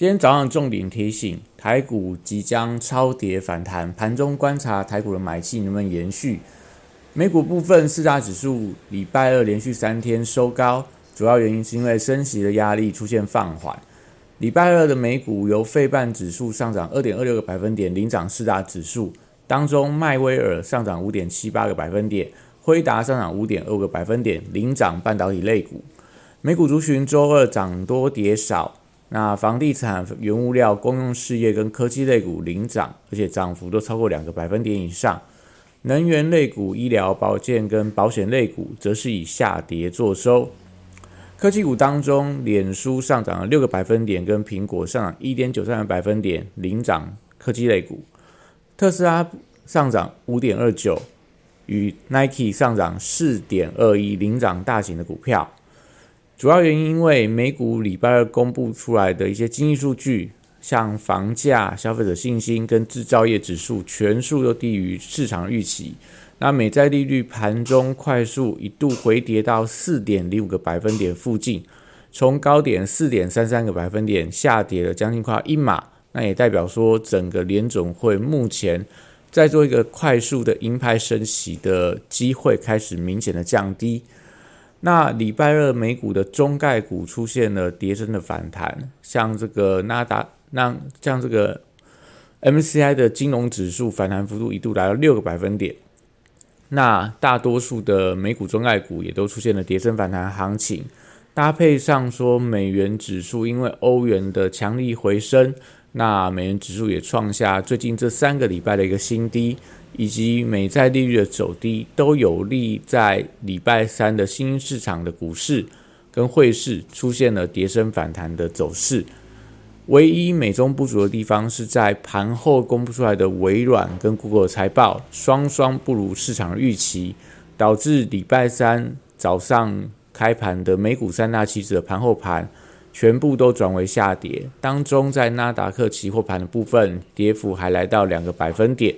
今天早上重点提醒，台股即将超跌反弹，盘中观察台股的买气能不能延续。美股部分四大指数礼拜二连续三天收高，主要原因是因为升息的压力出现放缓。礼拜二的美股由费半指数上涨二点二六个百分点领涨四大指数，当中迈威尔上涨五点七八个百分点，辉达上涨五点二个百分点领涨半导体类股。美股族群周二涨多跌少。那房地产、原物料、公用事业跟科技类股领涨，而且涨幅都超过两个百分点以上。能源类股、医疗保健跟保险类股则是以下跌作收。科技股当中，脸书上涨了六个百分点，跟苹果上涨一点九三个百分点领涨科技类股。特斯拉上涨五点二九，与 Nike 上涨四点二一领涨大型的股票。主要原因，因为美股礼拜二公布出来的一些经济数据，像房价、消费者信心跟制造业指数，全数都低于市场预期。那美债利率盘中快速一度回跌到四点零五个百分点附近，从高点四点三三个百分点下跌了将近快一码。那也代表说，整个联总会目前在做一个快速的鹰派升息的机会开始明显的降低。那礼拜二美股的中概股出现了跌升的反弹，像这个纳达，那像这个 MCI 的金融指数反弹幅度一度来到六个百分点。那大多数的美股中概股也都出现了跌升反弹行情，搭配上说美元指数因为欧元的强力回升，那美元指数也创下最近这三个礼拜的一个新低。以及美债利率的走低，都有利在礼拜三的新市场的股市跟汇市出现了跌升反弹的走势。唯一美中不足的地方是在盘后公布出来的微软跟 Google 财报双双不如市场预期，导致礼拜三早上开盘的美股三大期指的盘后盘全部都转为下跌，当中在纳达克期货盘的部分跌幅还来到两个百分点。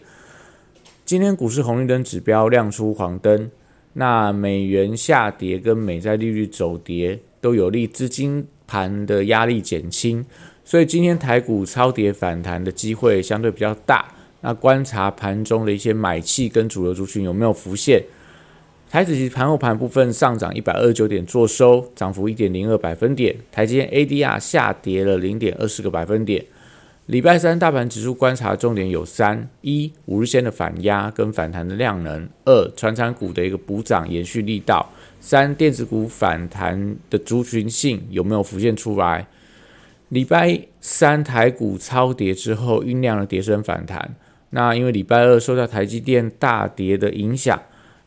今天股市红绿灯指标亮出黄灯，那美元下跌跟美债利率走跌都有利资金盘的压力减轻，所以今天台股超跌反弹的机会相对比较大。那观察盘中的一些买气跟主流族群有没有浮现？台指期盘后盘部分上涨一百二十九点，做收涨幅一点零二百分点。台积电 ADR 下跌了零点二四个百分点。礼拜三大盘指数观察重点有三：一、五日线的反压跟反弹的量能；二、传产股的一个补涨延续力道；三、电子股反弹的族群性有没有浮现出来？礼拜三台股超跌之后酝酿了跌升反弹，那因为礼拜二受到台积电大跌的影响，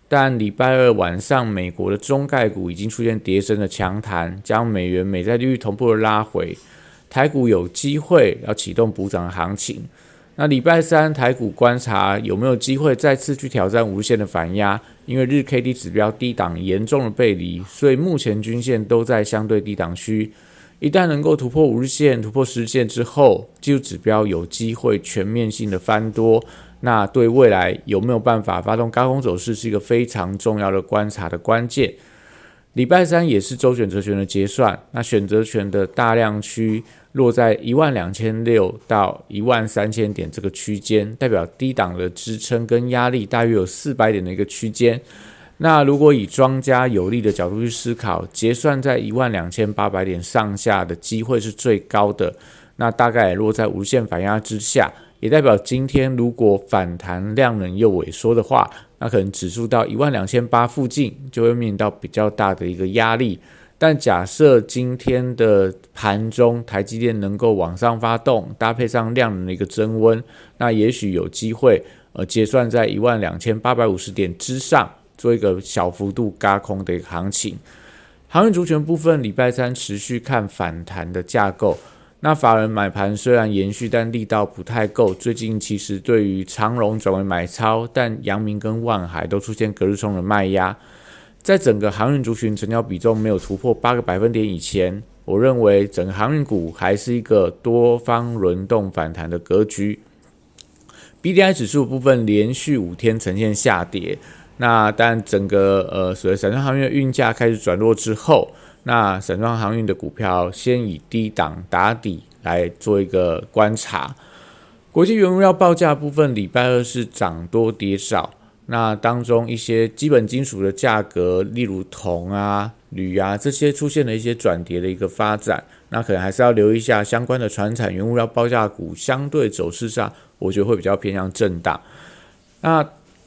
但礼拜二晚上美国的中概股已经出现跌升的强弹，将美元美债利率同步的拉回。台股有机会要启动补涨行情，那礼拜三台股观察有没有机会再次去挑战无限的反压？因为日 K D 指标低档严重的背离，所以目前均线都在相对低档区。一旦能够突破五日线、突破十日线之后，技术指标有机会全面性的翻多，那对未来有没有办法发动高空走势，是一个非常重要的观察的关键。礼拜三也是周选择权的结算，那选择权的大量区落在一万两千六到一万三千点这个区间，代表低档的支撑跟压力大约有四百点的一个区间。那如果以庄家有利的角度去思考，结算在一万两千八百点上下的机会是最高的，那大概也落在无限反压之下。也代表今天如果反弹量能又萎缩的话，那可能指数到一万两千八附近就会面临到比较大的一个压力。但假设今天的盘中台积电能够往上发动，搭配上量能的一个增温，那也许有机会呃结算在一万两千八百五十点之上，做一个小幅度嘎空的一个行情。航运族群部分，礼拜三持续看反弹的架构。那法人买盘虽然延续，但力道不太够。最近其实对于长荣转为买超，但阳明跟万海都出现隔日冲的卖压。在整个航运族群成交比重没有突破八个百分点以前，我认为整个航运股还是一个多方轮动反弹的格局。B D I 指数部分连续五天呈现下跌，那但整个呃，所谓散装航运的运价开始转弱之后。那散装航运的股票先以低档打底来做一个观察。国际原物料报价部分，礼拜二是涨多跌少。那当中一些基本金属的价格，例如铜啊、铝啊这些，出现了一些转跌的一个发展。那可能还是要留意一下相关的船产原物料报价股，相对走势上，我觉得会比较偏向震荡。那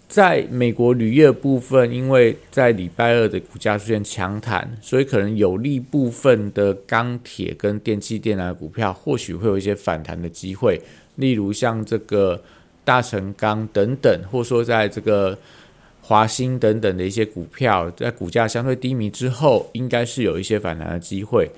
在美国铝业部分，因为在礼拜二的股价出现强弹，所以可能有利部分的钢铁跟电气电缆股票，或许会有一些反弹的机会。例如像这个大成钢等等，或说在这个华兴等等的一些股票，在股价相对低迷之后，应该是有一些反弹的机会。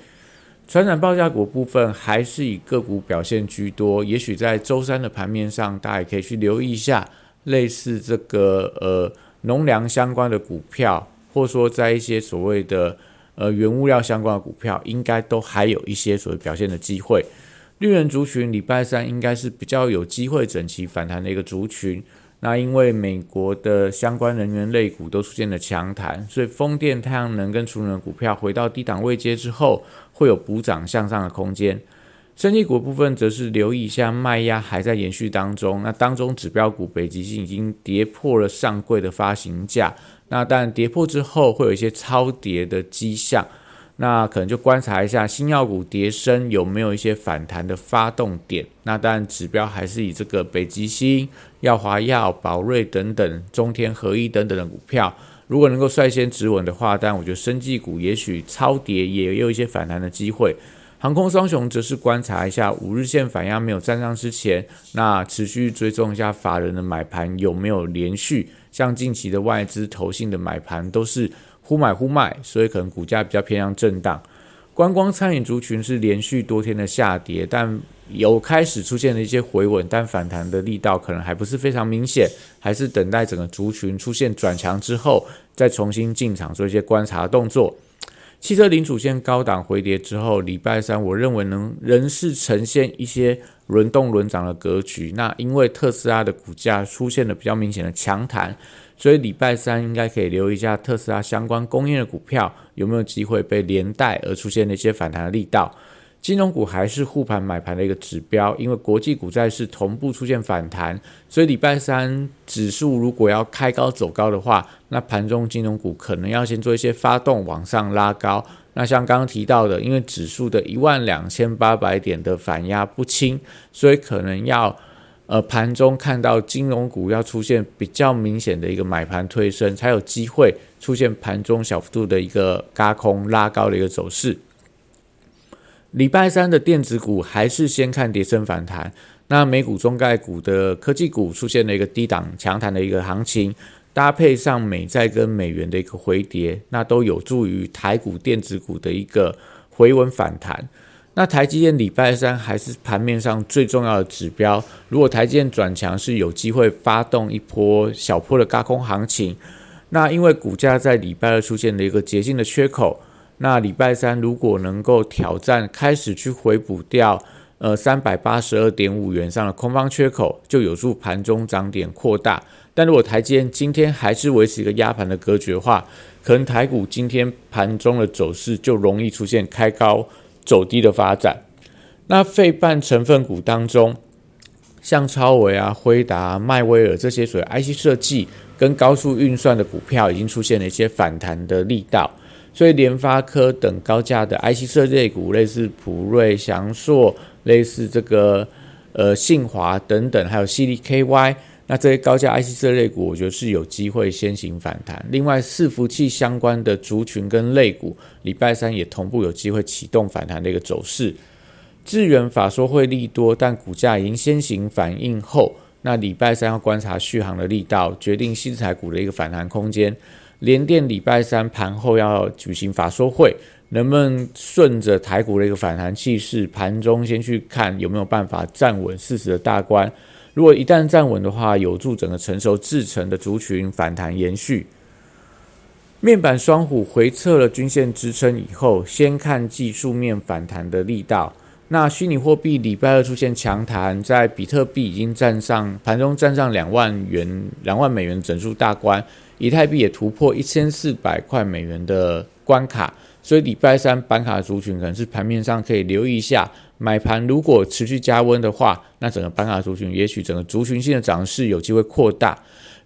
传染报价股部分还是以个股表现居多，也许在周三的盘面上，大家也可以去留意一下。类似这个呃农粮相关的股票，或者说在一些所谓的呃原物料相关的股票，应该都还有一些所谓表现的机会。绿人族群礼拜三应该是比较有机会整齐反弹的一个族群。那因为美国的相关能源类股都出现了强弹，所以风电、太阳能跟储能股票回到低档位阶之后，会有补涨向上的空间。升级股部分则是留意一下卖压还在延续当中，那当中指标股北极星已经跌破了上柜的发行价，那但跌破之后会有一些超跌的迹象，那可能就观察一下新药股跌升有没有一些反弹的发动点，那但指标还是以这个北极星、耀华药、宝瑞等等、中天合一等等的股票，如果能够率先止稳的话，但我觉得生技股也许超跌也有一些反弹的机会。航空双雄则是观察一下五日线反压没有站上之前，那持续追踪一下法人的买盘有没有连续，像近期的外资投信的买盘都是忽买忽卖，所以可能股价比较偏向震荡。观光餐饮族群是连续多天的下跌，但有开始出现了一些回稳，但反弹的力道可能还不是非常明显，还是等待整个族群出现转强之后，再重新进场做一些观察动作。汽车零主线高档回跌之后，礼拜三我认为能仍是呈现一些轮动轮涨的格局。那因为特斯拉的股价出现了比较明显的强弹，所以礼拜三应该可以留意一下特斯拉相关供应的股票有没有机会被连带而出现的一些反弹的力道。金融股还是护盘买盘的一个指标，因为国际股债是同步出现反弹，所以礼拜三指数如果要开高走高的话，那盘中金融股可能要先做一些发动往上拉高。那像刚刚提到的，因为指数的一万两千八百点的反压不轻，所以可能要呃盘中看到金融股要出现比较明显的一个买盘推升，才有机会出现盘中小幅度的一个嘎空拉高的一个走势。礼拜三的电子股还是先看跌升反弹，那美股中概股的科技股出现了一个低档强弹的一个行情，搭配上美债跟美元的一个回跌，那都有助于台股电子股的一个回稳反弹。那台积电礼拜三还是盘面上最重要的指标，如果台积电转强是有机会发动一波小波的高空行情。那因为股价在礼拜二出现了一个捷径的缺口。那礼拜三如果能够挑战开始去回补掉，呃三百八十二点五元上的空方缺口，就有助盘中涨点扩大。但如果台积电今天还是维持一个压盘的格局的话，可能台股今天盘中的走势就容易出现开高走低的发展。那费半成分股当中，像超维啊、辉达、迈威尔这些属于 IC 设计跟高速运算的股票，已经出现了一些反弹的力道。所以联发科等高价的 IC 设计股，类似普瑞、翔硕，类似这个呃信华等等，还有 CDKY，那这些高价 IC 设计股，我觉得是有机会先行反弹。另外，伺服器相关的族群跟类股，礼拜三也同步有机会启动反弹的一个走势。智源法说会利多，但股价已经先行反应后，那礼拜三要观察续航的力道，决定新材股的一个反弹空间。联电礼拜三盘后要举行法说会，能不能顺着台股的一个反弹气势，盘中先去看有没有办法站稳四十的大关。如果一旦站稳的话，有助整个成熟制成的族群反弹延续。面板双虎回撤了均线支撑以后，先看技术面反弹的力道。那虚拟货币礼拜二出现强弹，在比特币已经站上盘中站上两万元、两万美元整数大关，以太币也突破一千四百块美元的关卡。所以礼拜三板卡族群可能是盘面上可以留意一下，买盘如果持续加温的话，那整个板卡族群也许整个族群性的涨势有机会扩大。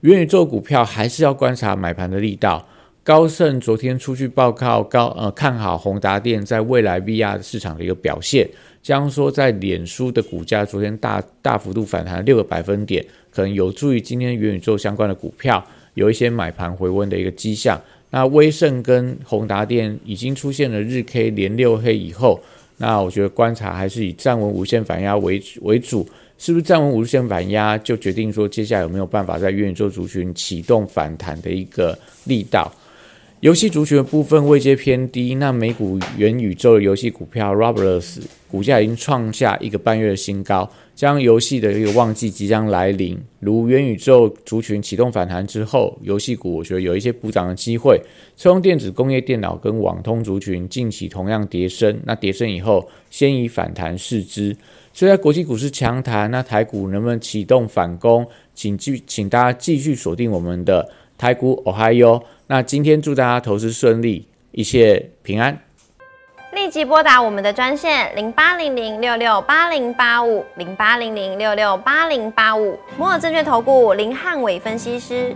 元宇宙股票还是要观察买盘的力道。高盛昨天出去报告高呃看好宏达电在未来 VR 市场的一个表现，将说在脸书的股价昨天大大幅度反弹六个百分点，可能有助于今天元宇宙相关的股票有一些买盘回温的一个迹象。那威盛跟宏达电已经出现了日 K 连六黑以后，那我觉得观察还是以站稳无限反压为为主，是不是站稳无限反压就决定说接下来有没有办法在元宇宙族群启动反弹的一个力道。游戏族群的部分位阶偏低，那美股元宇宙的游戏股票 Roblox 股价已经创下一个半月的新高，将游戏的一个旺季即将来临。如元宇宙族群启动反弹之后，游戏股我觉得有一些补涨的机会。车用电子、工业电脑跟网通族群近期同样跌升，那跌升以后先以反弹视之。所以在国际股市强弹，那台股能不能启动反攻？请继请大家继续锁定我们的台股 Ohio。那今天祝大家投资顺利，一切平安。立即拨打我们的专线零八零零六六八零八五零八零零六六八零八五摩尔证券投顾林汉伟分析师。